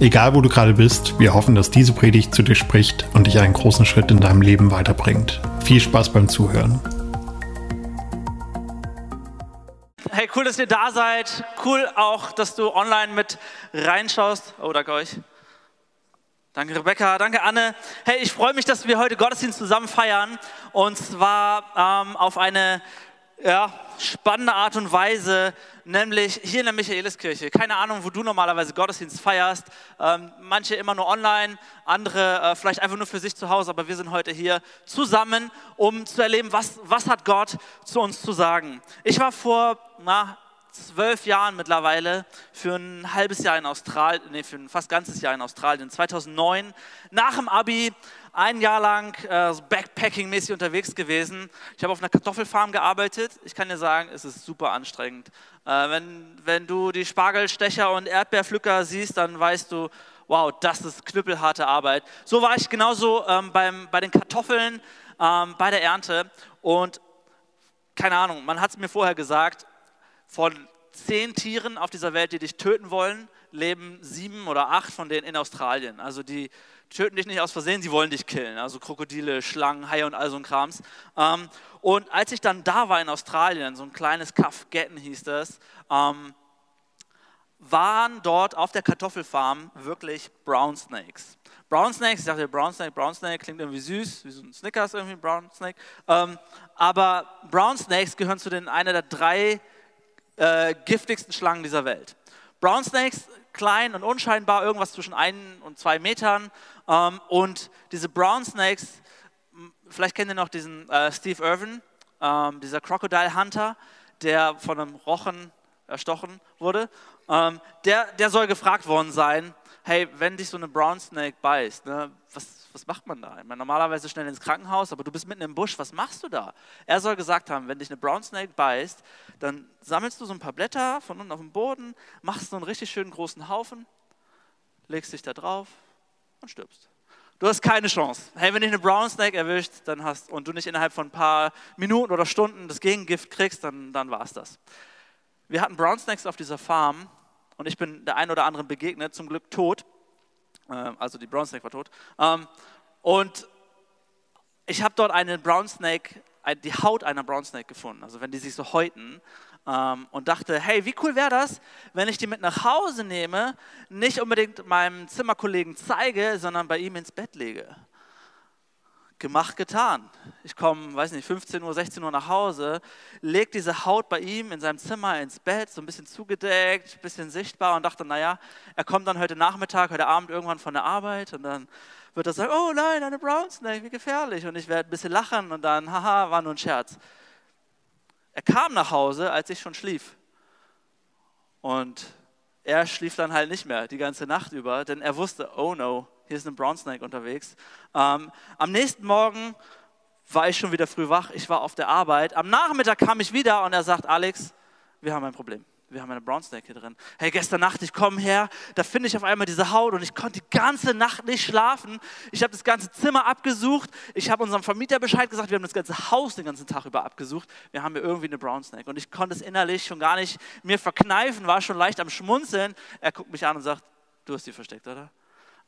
Egal wo du gerade bist, wir hoffen, dass diese Predigt zu dir spricht und dich einen großen Schritt in deinem Leben weiterbringt. Viel Spaß beim Zuhören. Hey, cool, dass ihr da seid. Cool auch, dass du online mit reinschaust. Oh, danke euch. Danke Rebecca, danke Anne. Hey, ich freue mich, dass wir heute Gottesdienst zusammen feiern und zwar ähm, auf eine ja, spannende Art und Weise, nämlich hier in der Michaeliskirche. Keine Ahnung, wo du normalerweise Gottesdienst feierst. Ähm, manche immer nur online, andere äh, vielleicht einfach nur für sich zu Hause, aber wir sind heute hier zusammen, um zu erleben, was, was hat Gott zu uns zu sagen. Ich war vor na, zwölf Jahren mittlerweile für ein halbes Jahr in Australien, nee, für ein fast ganzes Jahr in Australien, 2009, nach dem Abi ein Jahr lang äh, Backpacking-mäßig unterwegs gewesen. Ich habe auf einer Kartoffelfarm gearbeitet. Ich kann dir sagen, es ist super anstrengend. Äh, wenn, wenn du die Spargelstecher und Erdbeerpflücker siehst, dann weißt du, wow, das ist knüppelharte Arbeit. So war ich genauso ähm, beim, bei den Kartoffeln, ähm, bei der Ernte. Und keine Ahnung, man hat es mir vorher gesagt, von zehn Tieren auf dieser Welt, die dich töten wollen, leben sieben oder acht von denen in Australien. Also die töten dich nicht aus Versehen, sie wollen dich killen. Also Krokodile, Schlangen, Haie und all so ein Krams. Ähm, und als ich dann da war in Australien, so ein kleines Kaff, Getten hieß das, ähm, waren dort auf der Kartoffelfarm wirklich Brown Snakes. Brown Snakes, ich dachte, Brown Snake, Brown Snake klingt irgendwie süß, wie so ein Snickers irgendwie, Brown Snake. Ähm, aber Brown Snakes gehören zu den einer der drei äh, giftigsten Schlangen dieser Welt. Brown Snakes, klein und unscheinbar, irgendwas zwischen ein und zwei Metern. Ähm, und diese Brown Snakes, vielleicht kennt ihr noch diesen äh, Steve Irwin, ähm, dieser Crocodile Hunter, der von einem Rochen erstochen wurde. Ähm, der, der soll gefragt worden sein, hey, wenn dich so eine Brown Snake beißt, ne, was, was macht man da? Ich meine, normalerweise schnell ins Krankenhaus, aber du bist mitten im Busch, was machst du da? Er soll gesagt haben, wenn dich eine Brown Snake beißt, dann sammelst du so ein paar Blätter von unten auf dem Boden, machst so einen richtig schönen großen Haufen, legst dich da drauf und stirbst. Du hast keine Chance. Hey, wenn dich eine Brown Snake erwischt dann hast, und du nicht innerhalb von ein paar Minuten oder Stunden das Gegengift kriegst, dann, dann war es das. Wir hatten Brown Snakes auf dieser Farm und ich bin der einen oder anderen begegnet, zum Glück tot. Ähm, also die Brown Snake war tot. Ähm, und ich habe dort eine Brown Snake, die Haut einer Brown Snake gefunden, also wenn die sich so häuten. Ähm, und dachte, hey, wie cool wäre das, wenn ich die mit nach Hause nehme, nicht unbedingt meinem Zimmerkollegen zeige, sondern bei ihm ins Bett lege gemacht, getan. Ich komme, weiß nicht, 15 Uhr, 16 Uhr nach Hause, lege diese Haut bei ihm in seinem Zimmer ins Bett, so ein bisschen zugedeckt, ein bisschen sichtbar und dachte, naja, er kommt dann heute Nachmittag, heute Abend irgendwann von der Arbeit und dann wird er sagen, oh nein, eine Brown Snake, wie gefährlich. Und ich werde ein bisschen lachen und dann, haha, war nur ein Scherz. Er kam nach Hause, als ich schon schlief. Und er schlief dann halt nicht mehr die ganze Nacht über, denn er wusste, oh no, hier ist ein Brown Snake unterwegs. Ähm, am nächsten Morgen war ich schon wieder früh wach, ich war auf der Arbeit. Am Nachmittag kam ich wieder und er sagt, Alex, wir haben ein Problem. Wir haben eine Brown Snake hier drin. Hey, gestern Nacht, ich komme her, da finde ich auf einmal diese Haut und ich konnte die ganze Nacht nicht schlafen. Ich habe das ganze Zimmer abgesucht. Ich habe unserem Vermieter Bescheid gesagt. Wir haben das ganze Haus den ganzen Tag über abgesucht. Wir haben hier irgendwie eine Brown Snake. Und ich konnte es innerlich schon gar nicht mir verkneifen, war schon leicht am Schmunzeln. Er guckt mich an und sagt, du hast die versteckt, oder?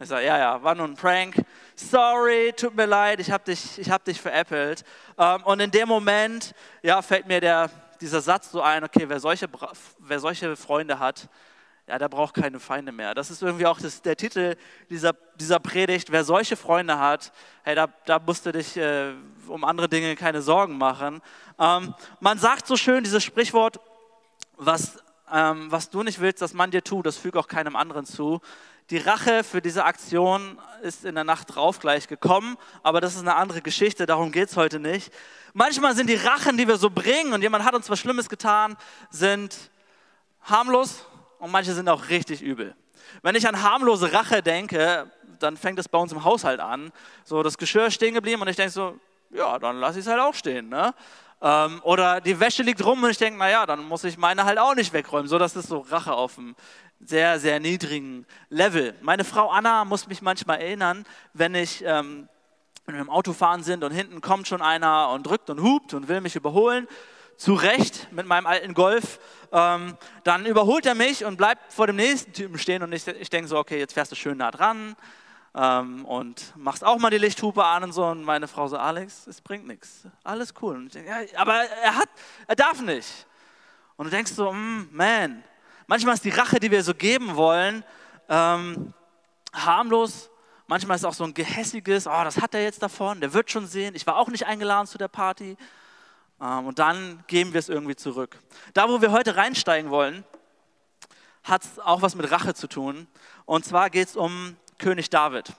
Ich sage, ja, ja, war nur ein Prank. Sorry, tut mir leid, ich habe dich, hab dich veräppelt. Ähm, und in dem Moment ja, fällt mir der, dieser Satz so ein, okay, wer solche, wer solche Freunde hat, ja, der braucht keine Feinde mehr. Das ist irgendwie auch das, der Titel dieser, dieser Predigt. Wer solche Freunde hat, hey, da, da musst du dich äh, um andere Dinge keine Sorgen machen. Ähm, man sagt so schön dieses Sprichwort, was, ähm, was du nicht willst, dass man dir tut, das füge auch keinem anderen zu. Die Rache für diese Aktion ist in der Nacht drauf gleich gekommen, aber das ist eine andere Geschichte, darum geht es heute nicht. Manchmal sind die Rachen, die wir so bringen und jemand hat uns was Schlimmes getan, sind harmlos und manche sind auch richtig übel. Wenn ich an harmlose Rache denke, dann fängt es bei uns im Haushalt an. So, das Geschirr ist stehen geblieben und ich denke so, ja, dann lasse ich es halt auch stehen. Ne? Ähm, oder die Wäsche liegt rum und ich denke, naja, dann muss ich meine halt auch nicht wegräumen. So, das ist so Rache auf einem sehr, sehr niedrigen Level. Meine Frau Anna muss mich manchmal erinnern, wenn ich... Ähm, wenn wir im Auto fahren sind und hinten kommt schon einer und drückt und hupt und will mich überholen, zu Recht mit meinem alten Golf, ähm, dann überholt er mich und bleibt vor dem nächsten Typen stehen und ich, ich denke so, okay, jetzt fährst du schön nah dran ähm, und machst auch mal die Lichthupe an und so und meine Frau so, Alex, es bringt nichts, alles cool. Und ich denke, ja, aber er hat, er darf nicht. Und du denkst so, mm, man, manchmal ist die Rache, die wir so geben wollen, ähm, harmlos Manchmal ist es auch so ein gehässiges, oh, das hat er jetzt davon, der wird schon sehen, ich war auch nicht eingeladen zu der Party. Ähm, und dann geben wir es irgendwie zurück. Da, wo wir heute reinsteigen wollen, hat es auch was mit Rache zu tun. Und zwar geht es um König David.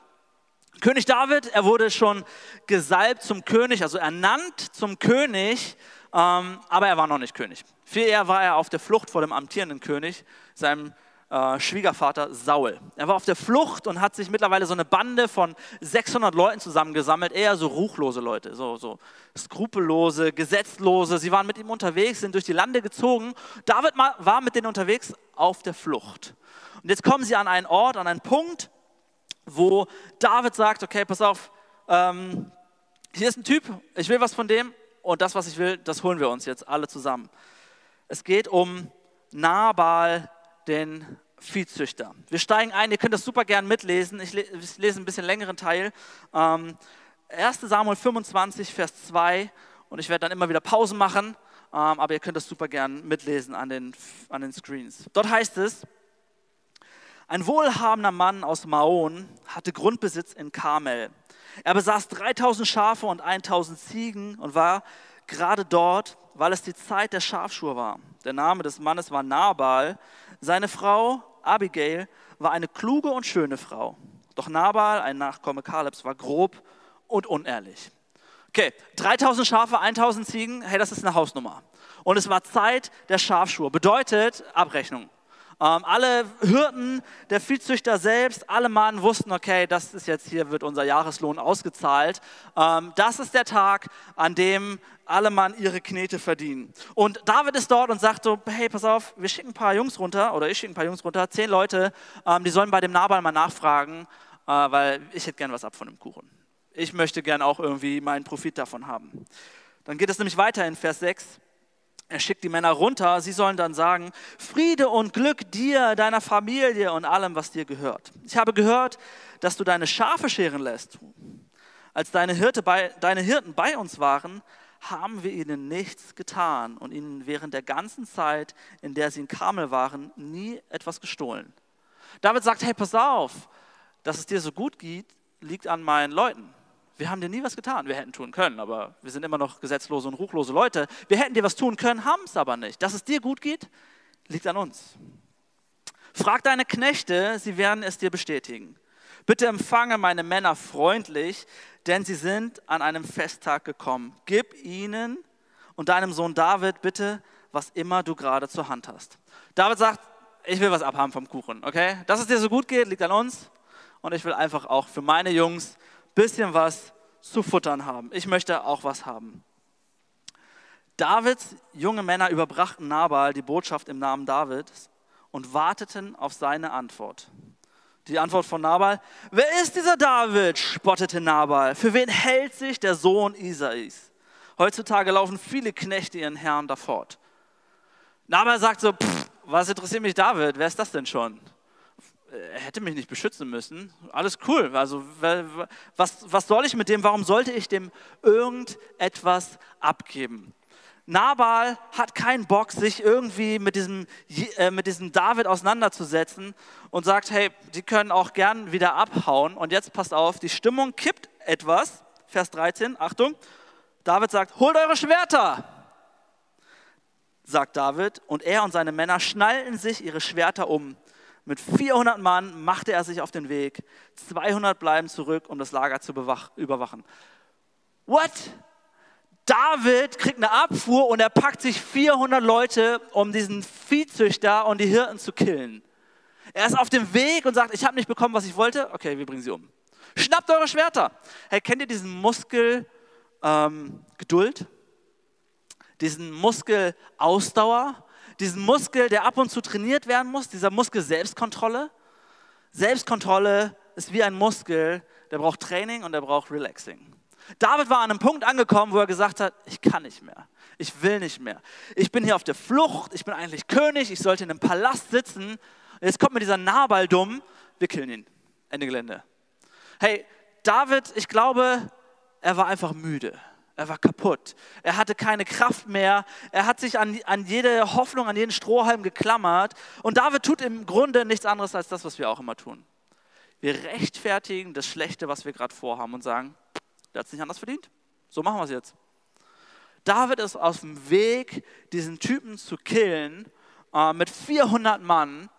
König David, er wurde schon gesalbt zum König, also ernannt zum König, ähm, aber er war noch nicht König. Viel eher war er auf der Flucht vor dem amtierenden König, seinem äh, Schwiegervater Saul. Er war auf der Flucht und hat sich mittlerweile so eine Bande von 600 Leuten zusammengesammelt, eher so ruchlose Leute, so, so skrupellose, gesetzlose. Sie waren mit ihm unterwegs, sind durch die Lande gezogen. David war mit denen unterwegs auf der Flucht. Und jetzt kommen sie an einen Ort, an einen Punkt, wo David sagt, okay, pass auf, ähm, hier ist ein Typ, ich will was von dem und das, was ich will, das holen wir uns jetzt alle zusammen. Es geht um Nabal, den Viehzüchter. Wir steigen ein, ihr könnt das super gern mitlesen. Ich lese ein bisschen längeren Teil. 1 ähm, Samuel 25, Vers 2 und ich werde dann immer wieder Pausen machen, ähm, aber ihr könnt das super gern mitlesen an den, an den Screens. Dort heißt es, ein wohlhabender Mann aus Maon hatte Grundbesitz in Karmel. Er besaß 3000 Schafe und 1000 Ziegen und war gerade dort, weil es die Zeit der Schafschuhe war. Der Name des Mannes war Nabal. Seine Frau Abigail war eine kluge und schöne Frau. Doch Nabal, ein Nachkomme Kalebs, war grob und unehrlich. Okay, 3000 Schafe, 1000 Ziegen, hey, das ist eine Hausnummer. Und es war Zeit der Schafschuhe, bedeutet Abrechnung. Ähm, alle Hirten, der Viehzüchter selbst, alle Mann wussten, okay, das ist jetzt hier, wird unser Jahreslohn ausgezahlt. Ähm, das ist der Tag, an dem alle Mann ihre Knete verdienen. Und David ist dort und sagt so, hey, pass auf, wir schicken ein paar Jungs runter, oder ich schicke ein paar Jungs runter, zehn Leute, ähm, die sollen bei dem Nabal mal nachfragen, äh, weil ich hätte gern was ab von dem Kuchen. Ich möchte gern auch irgendwie meinen Profit davon haben. Dann geht es nämlich weiter in Vers 6. Er schickt die Männer runter, sie sollen dann sagen, Friede und Glück dir, deiner Familie und allem, was dir gehört. Ich habe gehört, dass du deine Schafe scheren lässt. Als deine, Hirte bei, deine Hirten bei uns waren, haben wir ihnen nichts getan und ihnen während der ganzen Zeit, in der sie in Kamel waren, nie etwas gestohlen. David sagt, hey, pass auf, dass es dir so gut geht, liegt an meinen Leuten. Wir haben dir nie was getan. Wir hätten tun können, aber wir sind immer noch gesetzlose und ruchlose Leute. Wir hätten dir was tun können, haben es aber nicht. Dass es dir gut geht, liegt an uns. Frag deine Knechte, sie werden es dir bestätigen. Bitte empfange meine Männer freundlich, denn sie sind an einem Festtag gekommen. Gib ihnen und deinem Sohn David bitte, was immer du gerade zur Hand hast. David sagt, ich will was abhaben vom Kuchen, okay? Dass es dir so gut geht, liegt an uns. Und ich will einfach auch für meine Jungs bisschen was zu futtern haben. Ich möchte auch was haben. Davids junge Männer überbrachten Nabal die Botschaft im Namen Davids und warteten auf seine Antwort. Die Antwort von Nabal, wer ist dieser David? spottete Nabal. Für wen hält sich der Sohn Isais? Heutzutage laufen viele Knechte ihren Herrn davor. Nabal sagt so, was interessiert mich David? Wer ist das denn schon? Er hätte mich nicht beschützen müssen. Alles cool. Also was, was soll ich mit dem? Warum sollte ich dem irgendetwas abgeben? Nabal hat keinen Bock, sich irgendwie mit diesem, äh, mit diesem David auseinanderzusetzen und sagt, hey, die können auch gern wieder abhauen. Und jetzt passt auf, die Stimmung kippt etwas. Vers 13, Achtung. David sagt, holt eure Schwerter, sagt David. Und er und seine Männer schnallten sich ihre Schwerter um. Mit 400 Mann machte er sich auf den Weg. 200 bleiben zurück, um das Lager zu überwachen. What? David kriegt eine Abfuhr und er packt sich 400 Leute, um diesen Viehzüchter und die Hirten zu killen. Er ist auf dem Weg und sagt, ich habe nicht bekommen, was ich wollte. Okay, wir bringen sie um. Schnappt eure Schwerter. Hey, kennt ihr diesen Muskel ähm, Geduld? Diesen Muskel Ausdauer? Diesen Muskel, der ab und zu trainiert werden muss? Dieser Muskel Selbstkontrolle? Selbstkontrolle ist wie ein Muskel, der braucht Training und der braucht Relaxing. David war an einem Punkt angekommen, wo er gesagt hat, ich kann nicht mehr. Ich will nicht mehr. Ich bin hier auf der Flucht. Ich bin eigentlich König. Ich sollte in einem Palast sitzen. Jetzt kommt mir dieser Nabal dumm. Wir killen ihn. Ende Gelände. Hey, David, ich glaube, er war einfach müde. Er war kaputt. Er hatte keine Kraft mehr. Er hat sich an, an jede Hoffnung, an jeden Strohhalm geklammert. Und David tut im Grunde nichts anderes als das, was wir auch immer tun. Wir rechtfertigen das Schlechte, was wir gerade vorhaben und sagen, der hat es nicht anders verdient. So machen wir es jetzt. David ist auf dem Weg, diesen Typen zu killen äh, mit 400 Mann.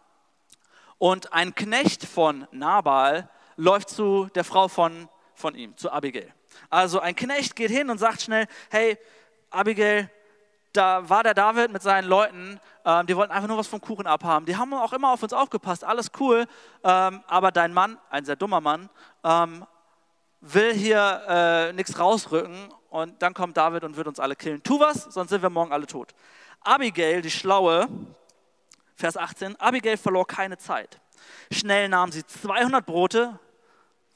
Und ein Knecht von Nabal läuft zu der Frau von, von ihm, zu Abigail. Also ein Knecht geht hin und sagt schnell, hey, Abigail, da war der David mit seinen Leuten, ähm, die wollten einfach nur was vom Kuchen abhaben. Die haben auch immer auf uns aufgepasst, alles cool, ähm, aber dein Mann, ein sehr dummer Mann, ähm, will hier äh, nichts rausrücken und dann kommt David und wird uns alle killen. Tu was, sonst sind wir morgen alle tot. Abigail, die Schlaue, Vers 18, Abigail verlor keine Zeit. Schnell nahm sie 200 Brote,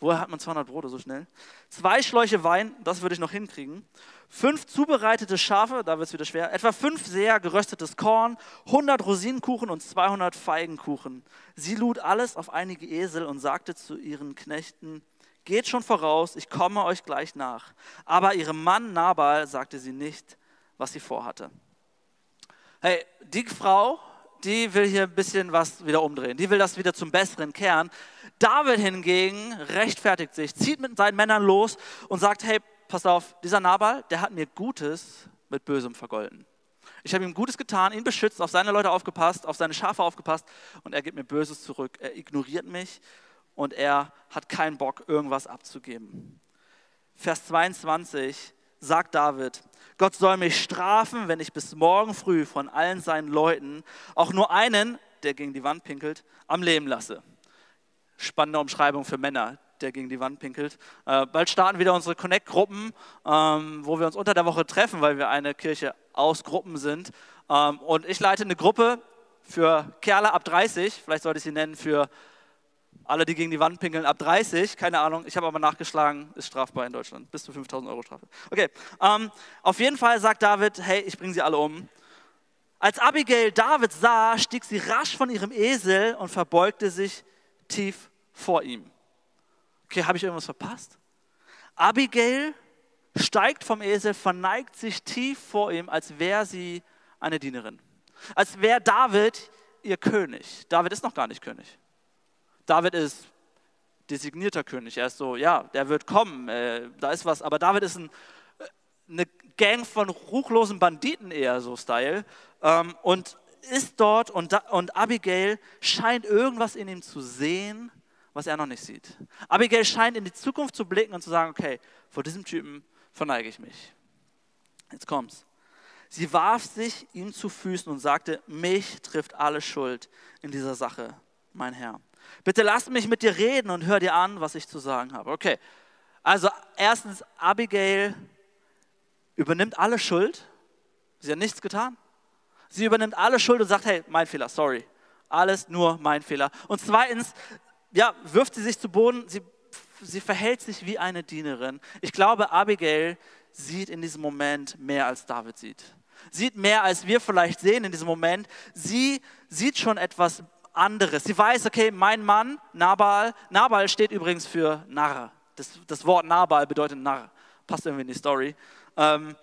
woher hat man 200 Brote so schnell? Zwei Schläuche Wein, das würde ich noch hinkriegen. Fünf zubereitete Schafe, da wird es wieder schwer. Etwa fünf sehr geröstetes Korn, 100 Rosinenkuchen und 200 Feigenkuchen. Sie lud alles auf einige Esel und sagte zu ihren Knechten, geht schon voraus, ich komme euch gleich nach. Aber ihrem Mann Nabal sagte sie nicht, was sie vorhatte. Hey, die Frau, die will hier ein bisschen was wieder umdrehen. Die will das wieder zum Besseren kehren. David hingegen rechtfertigt sich, zieht mit seinen Männern los und sagt, hey, pass auf, dieser Nabal, der hat mir Gutes mit Bösem vergolden. Ich habe ihm Gutes getan, ihn beschützt, auf seine Leute aufgepasst, auf seine Schafe aufgepasst und er gibt mir Böses zurück. Er ignoriert mich und er hat keinen Bock, irgendwas abzugeben. Vers 22 sagt David, Gott soll mich strafen, wenn ich bis morgen früh von allen seinen Leuten auch nur einen, der gegen die Wand pinkelt, am Leben lasse. Spannende Umschreibung für Männer, der gegen die Wand pinkelt. Äh, bald starten wieder unsere Connect-Gruppen, ähm, wo wir uns unter der Woche treffen, weil wir eine Kirche aus Gruppen sind. Ähm, und ich leite eine Gruppe für Kerle ab 30, vielleicht sollte ich sie nennen für alle, die gegen die Wand pinkeln, ab 30, keine Ahnung, ich habe aber nachgeschlagen, ist strafbar in Deutschland, bis zu 5000 Euro Strafe. Okay, ähm, auf jeden Fall sagt David, hey, ich bringe sie alle um. Als Abigail David sah, stieg sie rasch von ihrem Esel und verbeugte sich tief vor ihm. Okay, habe ich irgendwas verpasst? Abigail steigt vom Esel, verneigt sich tief vor ihm, als wäre sie eine Dienerin. Als wäre David ihr König. David ist noch gar nicht König. David ist designierter König. Er ist so, ja, der wird kommen, äh, da ist was. Aber David ist ein, äh, eine Gang von ruchlosen Banditen eher so Style ähm, und ist dort und, da, und Abigail scheint irgendwas in ihm zu sehen, was er noch nicht sieht. Abigail scheint in die Zukunft zu blicken und zu sagen, okay, vor diesem Typen verneige ich mich. Jetzt kommt's. Sie warf sich ihm zu Füßen und sagte, mich trifft alle Schuld in dieser Sache, mein Herr. Bitte lass mich mit dir reden und hör dir an, was ich zu sagen habe. Okay, also erstens, Abigail übernimmt alle Schuld. Sie hat nichts getan. Sie übernimmt alle Schuld und sagt, hey, mein Fehler, sorry. Alles nur mein Fehler. Und zweitens, ja, wirft sie sich zu Boden, sie, sie verhält sich wie eine Dienerin. Ich glaube, Abigail sieht in diesem Moment mehr als David sieht. Sieht mehr, als wir vielleicht sehen in diesem Moment. Sie sieht schon etwas anderes. Sie weiß, okay, mein Mann, Nabal, Nabal steht übrigens für Narr. Das, das Wort Nabal bedeutet Narr. Passt irgendwie in die Story. Ähm,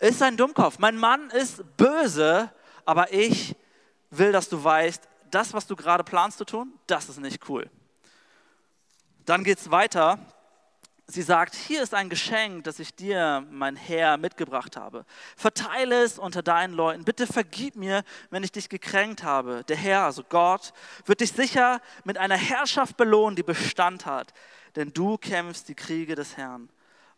ist ein Dummkopf. Mein Mann ist böse, aber ich will, dass du weißt, das, was du gerade planst zu tun, das ist nicht cool. Dann geht es weiter Sie sagt, hier ist ein Geschenk, das ich dir, mein Herr, mitgebracht habe. Verteile es unter deinen Leuten. Bitte vergib mir, wenn ich dich gekränkt habe. Der Herr, also Gott, wird dich sicher mit einer Herrschaft belohnen, die Bestand hat. Denn du kämpfst die Kriege des Herrn.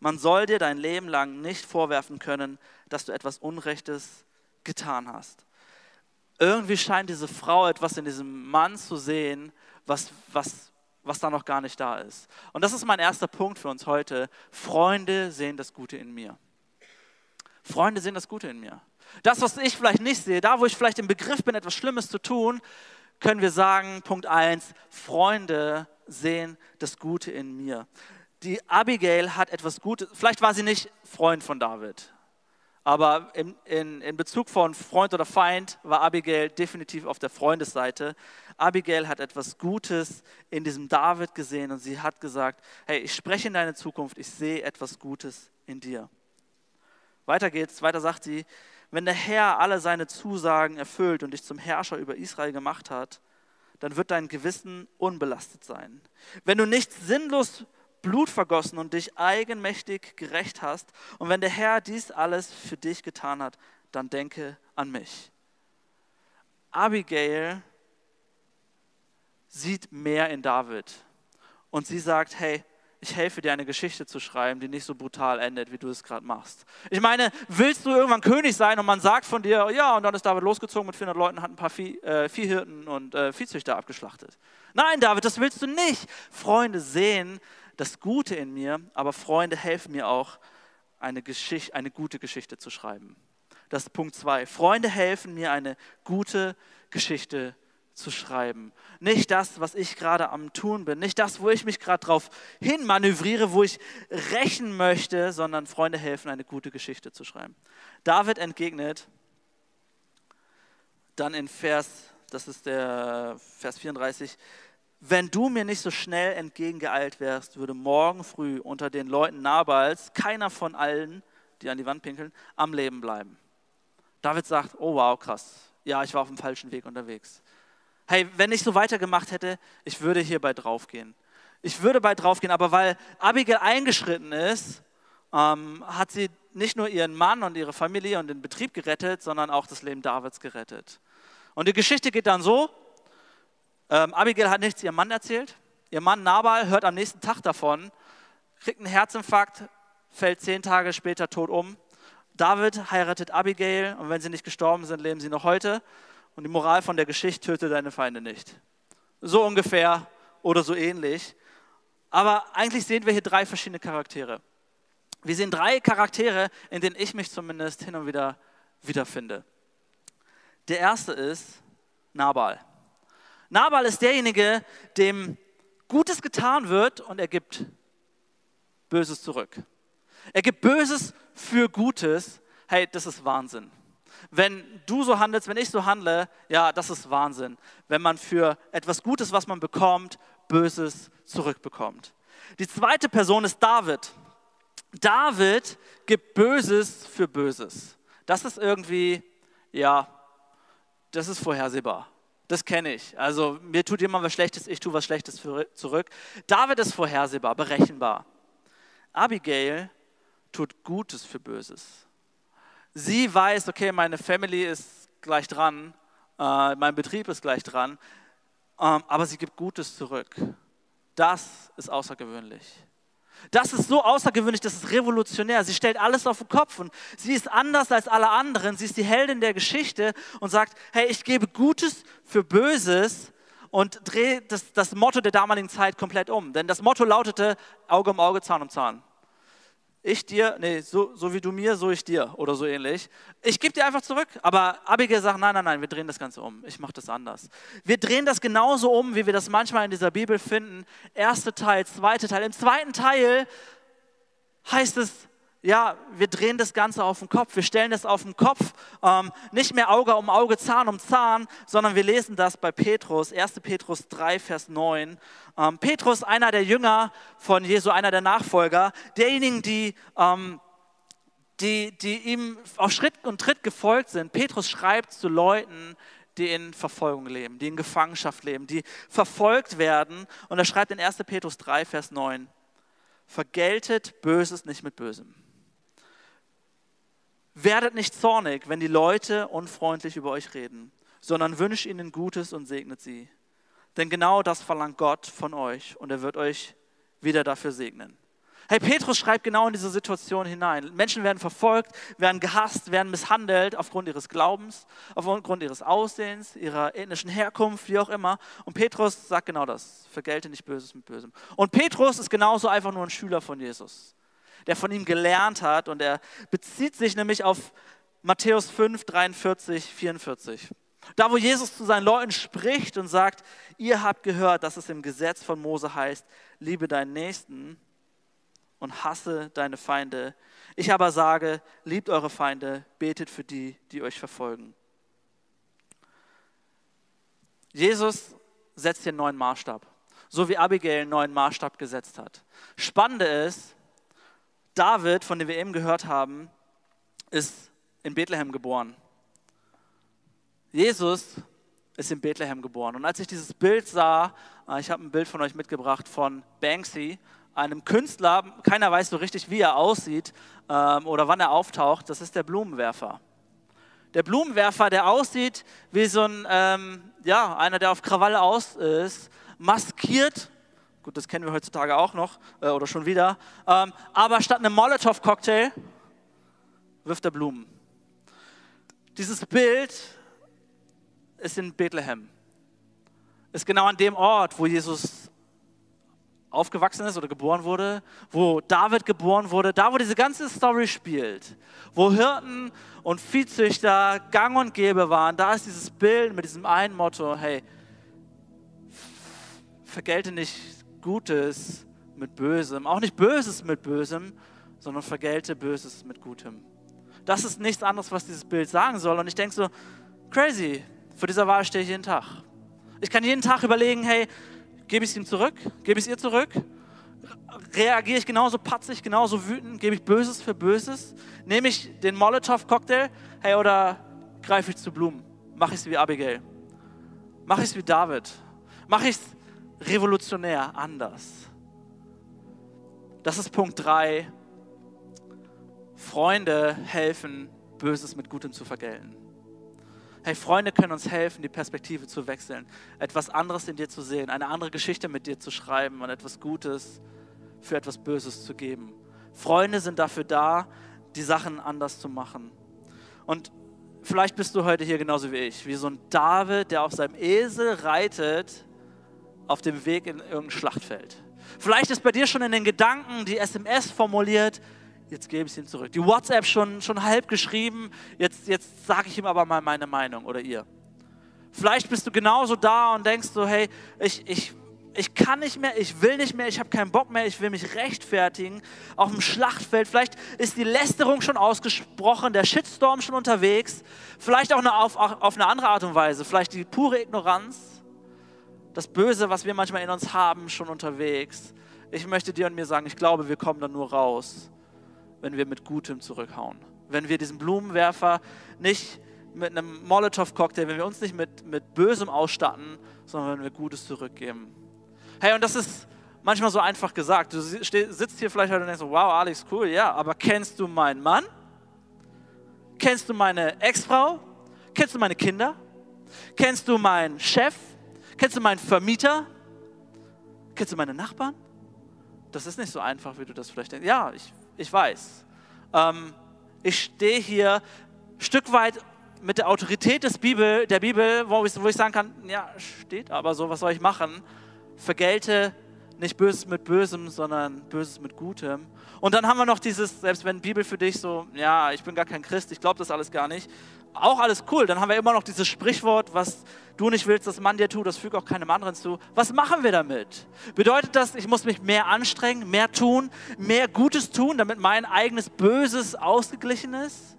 Man soll dir dein Leben lang nicht vorwerfen können, dass du etwas Unrechtes getan hast. Irgendwie scheint diese Frau etwas in diesem Mann zu sehen, was, was was da noch gar nicht da ist. Und das ist mein erster Punkt für uns heute. Freunde sehen das Gute in mir. Freunde sehen das Gute in mir. Das, was ich vielleicht nicht sehe, da, wo ich vielleicht im Begriff bin, etwas Schlimmes zu tun, können wir sagen, Punkt 1, Freunde sehen das Gute in mir. Die Abigail hat etwas Gutes, vielleicht war sie nicht Freund von David, aber in, in, in Bezug von Freund oder Feind war Abigail definitiv auf der Freundesseite. Abigail hat etwas Gutes in diesem David gesehen und sie hat gesagt, hey, ich spreche in deine Zukunft, ich sehe etwas Gutes in dir. Weiter geht's, weiter sagt sie, wenn der Herr alle seine Zusagen erfüllt und dich zum Herrscher über Israel gemacht hat, dann wird dein Gewissen unbelastet sein. Wenn du nicht sinnlos Blut vergossen und dich eigenmächtig gerecht hast, und wenn der Herr dies alles für dich getan hat, dann denke an mich. Abigail sieht mehr in David und sie sagt, hey, ich helfe dir eine Geschichte zu schreiben, die nicht so brutal endet, wie du es gerade machst. Ich meine, willst du irgendwann König sein und man sagt von dir, ja, und dann ist David losgezogen mit 400 Leuten, hat ein paar Vieh, äh, Viehhirten und äh, Viehzüchter abgeschlachtet. Nein, David, das willst du nicht. Freunde sehen das Gute in mir, aber Freunde helfen mir auch, eine, Geschichte, eine gute Geschichte zu schreiben. Das ist Punkt zwei. Freunde helfen mir, eine gute Geschichte zu schreiben. Nicht das, was ich gerade am Tun bin, nicht das, wo ich mich gerade drauf hinmanövriere, wo ich rächen möchte, sondern Freunde helfen, eine gute Geschichte zu schreiben. David entgegnet dann in Vers, das ist der Vers 34, wenn du mir nicht so schnell entgegengeeilt wärst, würde morgen früh unter den Leuten Nabals keiner von allen, die an die Wand pinkeln, am Leben bleiben. David sagt, oh wow, krass, ja, ich war auf dem falschen Weg unterwegs hey, wenn ich so weitergemacht hätte, ich würde hierbei draufgehen. Ich würde bei draufgehen, aber weil Abigail eingeschritten ist, ähm, hat sie nicht nur ihren Mann und ihre Familie und den Betrieb gerettet, sondern auch das Leben Davids gerettet. Und die Geschichte geht dann so, ähm, Abigail hat nichts ihrem Mann erzählt, ihr Mann Nabal hört am nächsten Tag davon, kriegt einen Herzinfarkt, fällt zehn Tage später tot um. David heiratet Abigail und wenn sie nicht gestorben sind, leben sie noch heute. Und die Moral von der Geschichte, töte deine Feinde nicht. So ungefähr oder so ähnlich. Aber eigentlich sehen wir hier drei verschiedene Charaktere. Wir sehen drei Charaktere, in denen ich mich zumindest hin und wieder wiederfinde. Der erste ist Nabal. Nabal ist derjenige, dem Gutes getan wird und er gibt Böses zurück. Er gibt Böses für Gutes. Hey, das ist Wahnsinn wenn du so handelst, wenn ich so handle, ja, das ist Wahnsinn. Wenn man für etwas Gutes, was man bekommt, Böses zurückbekommt. Die zweite Person ist David. David gibt Böses für Böses. Das ist irgendwie, ja, das ist vorhersehbar. Das kenne ich. Also mir tut jemand was Schlechtes, ich tue was Schlechtes zurück. David ist vorhersehbar, berechenbar. Abigail tut Gutes für Böses. Sie weiß, okay, meine Family ist gleich dran, äh, mein Betrieb ist gleich dran, ähm, aber sie gibt Gutes zurück. Das ist außergewöhnlich. Das ist so außergewöhnlich, das ist revolutionär. Sie stellt alles auf den Kopf und sie ist anders als alle anderen. Sie ist die Heldin der Geschichte und sagt, hey, ich gebe Gutes für Böses und drehe das, das Motto der damaligen Zeit komplett um. Denn das Motto lautete Auge um Auge, Zahn um Zahn ich dir, nee, so, so wie du mir, so ich dir oder so ähnlich. Ich gebe dir einfach zurück. Aber Abigail sagt, nein, nein, nein, wir drehen das Ganze um. Ich mache das anders. Wir drehen das genauso um, wie wir das manchmal in dieser Bibel finden. Erster Teil, zweiter Teil. Im zweiten Teil heißt es, ja, wir drehen das Ganze auf den Kopf, wir stellen das auf den Kopf, ähm, nicht mehr Auge um Auge, Zahn um Zahn, sondern wir lesen das bei Petrus, 1. Petrus 3, Vers 9. Ähm, Petrus, einer der Jünger von Jesu, einer der Nachfolger, derjenigen, die, ähm, die, die ihm auf Schritt und Tritt gefolgt sind. Petrus schreibt zu Leuten, die in Verfolgung leben, die in Gefangenschaft leben, die verfolgt werden. Und er schreibt in 1. Petrus 3, Vers 9, vergeltet Böses nicht mit Bösem. Werdet nicht zornig, wenn die Leute unfreundlich über euch reden, sondern wünscht ihnen Gutes und segnet sie. Denn genau das verlangt Gott von euch und er wird euch wieder dafür segnen. Hey, Petrus schreibt genau in diese Situation hinein. Menschen werden verfolgt, werden gehasst, werden misshandelt aufgrund ihres Glaubens, aufgrund ihres Aussehens, ihrer ethnischen Herkunft, wie auch immer. Und Petrus sagt genau das: Vergelte nicht Böses mit Bösem. Und Petrus ist genauso einfach nur ein Schüler von Jesus, der von ihm gelernt hat und er bezieht sich nämlich auf Matthäus 5, 43, 44. Da, wo Jesus zu seinen Leuten spricht und sagt, ihr habt gehört, dass es im Gesetz von Mose heißt, liebe deinen Nächsten und hasse deine Feinde. Ich aber sage, liebt eure Feinde, betet für die, die euch verfolgen. Jesus setzt einen neuen Maßstab, so wie Abigail einen neuen Maßstab gesetzt hat. Spannende ist, David, von dem wir eben gehört haben, ist in Bethlehem geboren. Jesus ist in Bethlehem geboren. Und als ich dieses Bild sah, äh, ich habe ein Bild von euch mitgebracht von Banksy, einem Künstler, keiner weiß so richtig, wie er aussieht ähm, oder wann er auftaucht, das ist der Blumenwerfer. Der Blumenwerfer, der aussieht wie so ein, ähm, ja, einer, der auf Krawalle aus ist, maskiert, gut, das kennen wir heutzutage auch noch äh, oder schon wieder, ähm, aber statt einem Molotow-Cocktail wirft er Blumen. Dieses Bild ist in Bethlehem. Ist genau an dem Ort, wo Jesus aufgewachsen ist oder geboren wurde, wo David geboren wurde, da wo diese ganze Story spielt, wo Hirten und Viehzüchter gang und gäbe waren, da ist dieses Bild mit diesem einen Motto, hey, vergelte nicht Gutes mit Bösem, auch nicht Böses mit Bösem, sondern vergelte Böses mit Gutem. Das ist nichts anderes, was dieses Bild sagen soll. Und ich denke so, crazy, vor dieser Wahl stehe ich jeden Tag. Ich kann jeden Tag überlegen, hey, gebe ich es ihm zurück? Gebe ich es ihr zurück? Reagiere ich genauso patzig, genauso wütend? Gebe ich Böses für Böses? Nehme ich den Molotow-Cocktail? Hey, oder greife ich zu Blumen? Mache ich es wie Abigail? Mache ich es wie David? Mache ich es revolutionär anders? Das ist Punkt 3. Freunde helfen, Böses mit Gutem zu vergelten. Hey, Freunde können uns helfen, die Perspektive zu wechseln, etwas anderes in dir zu sehen, eine andere Geschichte mit dir zu schreiben und etwas Gutes für etwas Böses zu geben. Freunde sind dafür da, die Sachen anders zu machen. Und vielleicht bist du heute hier genauso wie ich, wie so ein David, der auf seinem Esel reitet auf dem Weg in irgendein Schlachtfeld. Vielleicht ist bei dir schon in den Gedanken die SMS formuliert, jetzt gebe ich es ihm zurück. Die WhatsApp schon, schon halb geschrieben, jetzt, jetzt sage ich ihm aber mal meine Meinung oder ihr. Vielleicht bist du genauso da und denkst so, hey, ich, ich, ich kann nicht mehr, ich will nicht mehr, ich habe keinen Bock mehr, ich will mich rechtfertigen auf dem Schlachtfeld. Vielleicht ist die Lästerung schon ausgesprochen, der Shitstorm schon unterwegs, vielleicht auch eine, auf, auf eine andere Art und Weise, vielleicht die pure Ignoranz, das Böse, was wir manchmal in uns haben, schon unterwegs. Ich möchte dir und mir sagen, ich glaube, wir kommen da nur raus, wenn wir mit Gutem zurückhauen. Wenn wir diesen Blumenwerfer nicht mit einem Molotow-Cocktail, wenn wir uns nicht mit, mit Bösem ausstatten, sondern wenn wir Gutes zurückgeben. Hey, und das ist manchmal so einfach gesagt. Du sitzt hier vielleicht heute und denkst so, wow, Alex, cool, ja, aber kennst du meinen Mann? Kennst du meine Ex-Frau? Kennst du meine Kinder? Kennst du meinen Chef? Kennst du meinen Vermieter? Kennst du meine Nachbarn? Das ist nicht so einfach, wie du das vielleicht denkst. Ja, ich ich weiß. Ähm, ich stehe hier ein Stück weit mit der Autorität des Bibel, der Bibel, wo ich, wo ich sagen kann, ja, steht aber so, was soll ich machen? Vergelte nicht Böses mit Bösem, sondern Böses mit Gutem. Und dann haben wir noch dieses, selbst wenn Bibel für dich so, ja, ich bin gar kein Christ, ich glaube das alles gar nicht, auch alles cool. Dann haben wir immer noch dieses Sprichwort, was du nicht willst, dass man dir tut, das fügt auch keinem anderen zu. Was machen wir damit? Bedeutet das, ich muss mich mehr anstrengen, mehr tun, mehr Gutes tun, damit mein eigenes Böses ausgeglichen ist?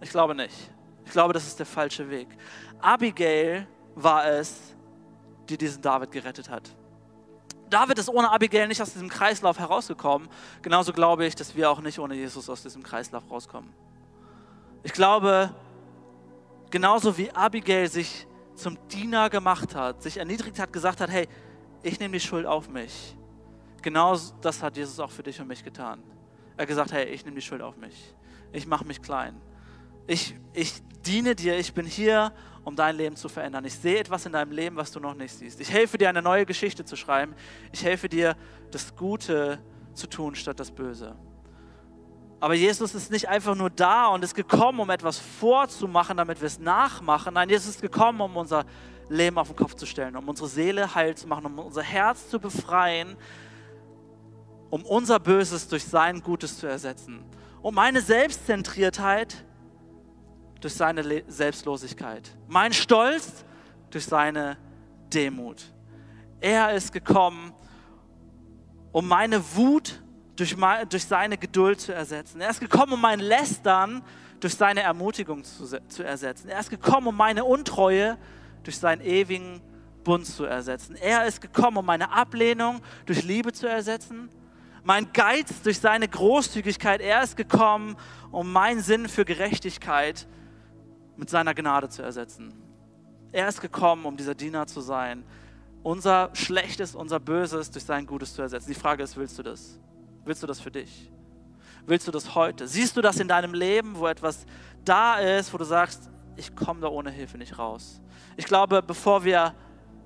Ich glaube nicht. Ich glaube, das ist der falsche Weg. Abigail war es, die diesen David gerettet hat. David ist ohne Abigail nicht aus diesem Kreislauf herausgekommen. Genauso glaube ich, dass wir auch nicht ohne Jesus aus diesem Kreislauf rauskommen. Ich glaube, genauso wie Abigail sich zum Diener gemacht hat, sich erniedrigt hat, gesagt hat, hey, ich nehme die Schuld auf mich. Genau das hat Jesus auch für dich und mich getan. Er hat gesagt, hey, ich nehme die Schuld auf mich. Ich mache mich klein. Ich, ich diene dir, ich bin hier, um dein Leben zu verändern. Ich sehe etwas in deinem Leben, was du noch nicht siehst. Ich helfe dir, eine neue Geschichte zu schreiben. Ich helfe dir, das Gute zu tun statt das Böse. Aber Jesus ist nicht einfach nur da und ist gekommen, um etwas vorzumachen, damit wir es nachmachen. Nein, Jesus ist gekommen, um unser Leben auf den Kopf zu stellen, um unsere Seele heil zu machen, um unser Herz zu befreien, um unser Böses durch sein Gutes zu ersetzen, um meine Selbstzentriertheit durch seine Selbstlosigkeit, mein Stolz durch seine Demut. Er ist gekommen, um meine Wut durch, durch seine Geduld zu ersetzen. Er ist gekommen, um mein Lästern durch seine Ermutigung zu, zu ersetzen. Er ist gekommen, um meine Untreue durch seinen ewigen Bund zu ersetzen. Er ist gekommen, um meine Ablehnung durch Liebe zu ersetzen. Mein Geiz durch seine Großzügigkeit. Er ist gekommen, um meinen Sinn für Gerechtigkeit mit seiner Gnade zu ersetzen. Er ist gekommen, um dieser Diener zu sein, unser Schlechtes, unser Böses durch sein Gutes zu ersetzen. Die Frage ist, willst du das? Willst du das für dich? Willst du das heute? Siehst du das in deinem Leben, wo etwas da ist, wo du sagst, ich komme da ohne Hilfe nicht raus? Ich glaube, bevor wir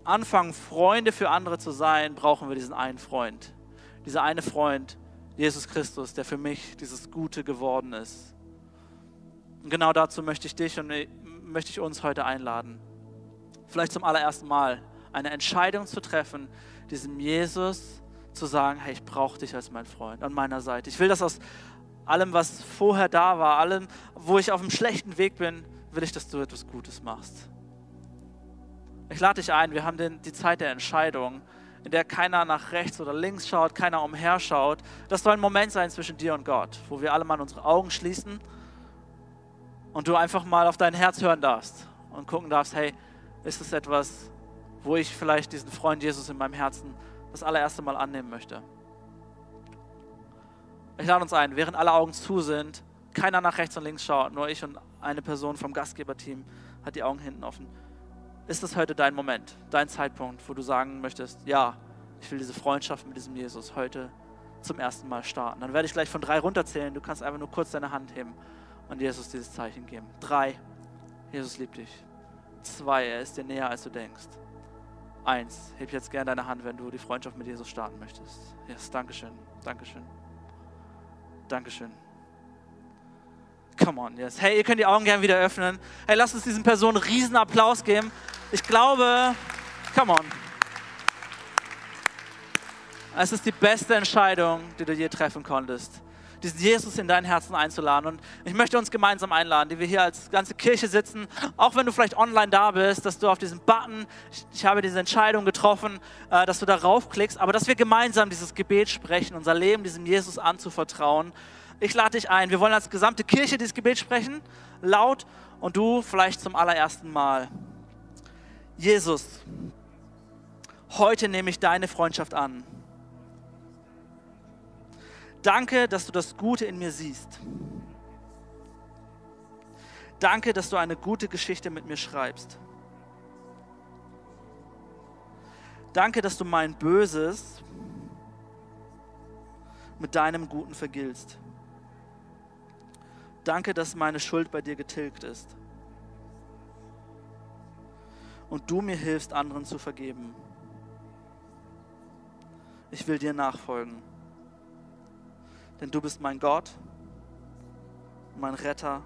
anfangen, Freunde für andere zu sein, brauchen wir diesen einen Freund. Dieser eine Freund, Jesus Christus, der für mich dieses Gute geworden ist. Und genau dazu möchte ich dich und möchte ich uns heute einladen. Vielleicht zum allerersten Mal eine Entscheidung zu treffen, diesem Jesus zu sagen, hey, ich brauche dich als mein Freund an meiner Seite. Ich will das aus allem, was vorher da war, allem, wo ich auf einem schlechten Weg bin, will ich, dass du etwas Gutes machst. Ich lade dich ein, wir haben den, die Zeit der Entscheidung, in der keiner nach rechts oder links schaut, keiner umherschaut. Das soll ein Moment sein zwischen dir und Gott, wo wir alle mal unsere Augen schließen und du einfach mal auf dein Herz hören darfst und gucken darfst, hey, ist es etwas, wo ich vielleicht diesen Freund Jesus in meinem Herzen das allererste Mal annehmen möchte. Ich lade uns ein, während alle Augen zu sind, keiner nach rechts und links schaut, nur ich und eine Person vom Gastgeberteam hat die Augen hinten offen. Ist das heute dein Moment, dein Zeitpunkt, wo du sagen möchtest, ja, ich will diese Freundschaft mit diesem Jesus heute zum ersten Mal starten? Dann werde ich gleich von drei runterzählen. Du kannst einfach nur kurz deine Hand heben und Jesus dieses Zeichen geben. Drei, Jesus liebt dich. Zwei, er ist dir näher, als du denkst. Eins, heb jetzt gerne deine Hand, wenn du die Freundschaft mit Jesus starten möchtest. Yes, Dankeschön, Dankeschön, Dankeschön. Come on, yes. Hey, ihr könnt die Augen gerne wieder öffnen. Hey, lasst uns diesen Personen einen riesen Applaus geben. Ich glaube, come on. Es ist die beste Entscheidung, die du je treffen konntest diesen Jesus in dein Herzen einzuladen. Und ich möchte uns gemeinsam einladen, die wir hier als ganze Kirche sitzen, auch wenn du vielleicht online da bist, dass du auf diesen Button, ich, habe diese Entscheidung getroffen, äh, dass du darauf klickst, aber dass wir gemeinsam dieses Gebet sprechen, unser Leben diesem Jesus anzuvertrauen. Ich lade dich ein. Wir wollen als gesamte Kirche dieses Gebet sprechen, laut und du vielleicht zum allerersten Mal. Jesus, heute nehme ich deine Freundschaft an. Danke, dass du das Gute in mir siehst. Danke, dass du eine gute Geschichte mit mir schreibst. Danke, dass du mein Böses mit deinem Guten vergiltst. Danke, dass meine Schuld bei dir getilgt ist. Und du mir hilfst, anderen zu vergeben. Ich will dir nachfolgen denn du bist mein Gott, mein Retter,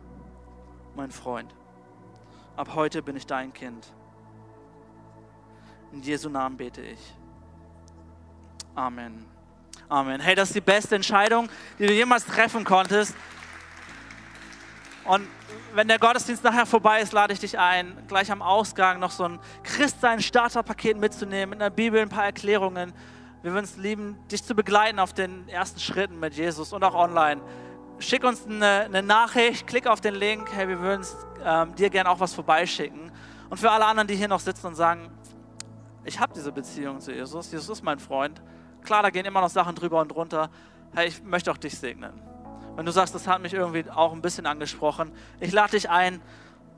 mein Freund. Ab heute bin ich dein Kind. In Jesu Namen bete ich. Amen. Amen. Hey, das ist die beste Entscheidung, die du jemals treffen konntest. Und wenn der Gottesdienst nachher vorbei ist, lade ich dich ein, gleich am Ausgang noch so ein Christsein-Starterpaket mitzunehmen, mit einer Bibel, ein paar Erklärungen wir würden es lieben, dich zu begleiten auf den ersten Schritten mit Jesus und auch online. Schick uns eine, eine Nachricht, klick auf den Link. Hey, wir würden ähm, dir gerne auch was vorbeischicken. Und für alle anderen, die hier noch sitzen und sagen, ich habe diese Beziehung zu Jesus, Jesus ist mein Freund. Klar, da gehen immer noch Sachen drüber und drunter. Hey, ich möchte auch dich segnen. Wenn du sagst, das hat mich irgendwie auch ein bisschen angesprochen, ich lade dich ein,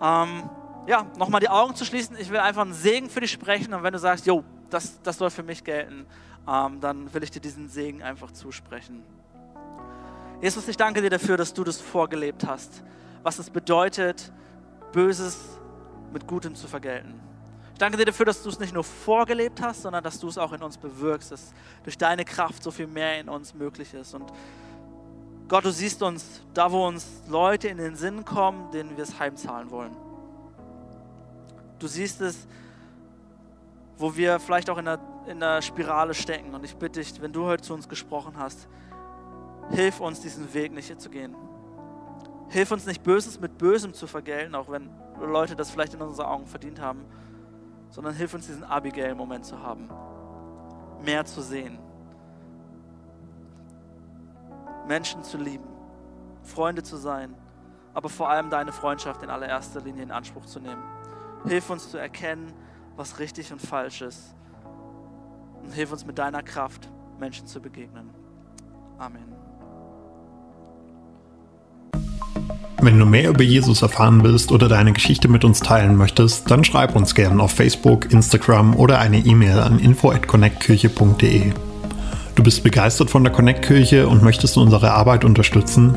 ähm, ja, nochmal die Augen zu schließen. Ich will einfach einen Segen für dich sprechen. Und wenn du sagst, jo, das, das soll für mich gelten, ähm, dann will ich dir diesen Segen einfach zusprechen. Jesus, ich danke dir dafür, dass du das vorgelebt hast, was es bedeutet, Böses mit Gutem zu vergelten. Danke dir dafür, dass du es nicht nur vorgelebt hast, sondern dass du es auch in uns bewirkst, dass durch deine Kraft so viel mehr in uns möglich ist. Und Gott, du siehst uns da, wo uns Leute in den Sinn kommen, denen wir es heimzahlen wollen. Du siehst es, wo wir vielleicht auch in der, in der Spirale stecken. Und ich bitte dich, wenn du heute zu uns gesprochen hast, hilf uns, diesen Weg nicht zu gehen. Hilf uns nicht Böses mit Bösem zu vergelten, auch wenn Leute das vielleicht in unseren Augen verdient haben, sondern hilf uns, diesen Abigail-Moment zu haben, mehr zu sehen, Menschen zu lieben, Freunde zu sein, aber vor allem deine Freundschaft in allererster Linie in Anspruch zu nehmen. Hilf uns zu erkennen, was richtig und falsch ist. Und hilf uns mit deiner Kraft, Menschen zu begegnen. Amen. Wenn du mehr über Jesus erfahren willst oder deine Geschichte mit uns teilen möchtest, dann schreib uns gerne auf Facebook, Instagram oder eine E-Mail an info@connectkirche.de. Du bist begeistert von der Connect-Kirche und möchtest unsere Arbeit unterstützen?